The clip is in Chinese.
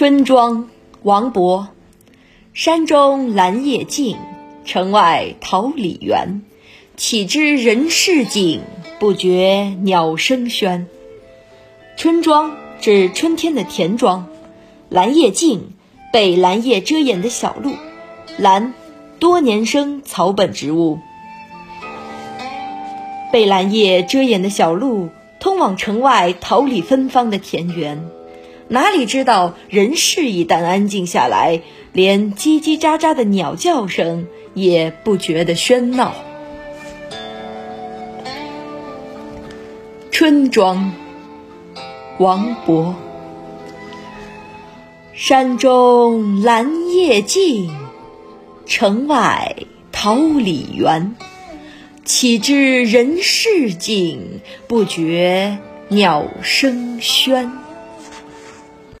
春庄，王勃。山中兰叶静，城外桃李源。岂知人世景，不觉鸟声喧。春庄指春天的田庄，兰叶静，被兰叶遮掩的小路。兰，多年生草本植物。被兰叶遮掩的小路，通往城外桃李芬芳的田园。哪里知道，人世一旦安静下来，连叽叽喳喳的鸟叫声也不觉得喧闹。春庄，王勃。山中兰叶静，城外桃李园。岂知人世景，不觉鸟声喧。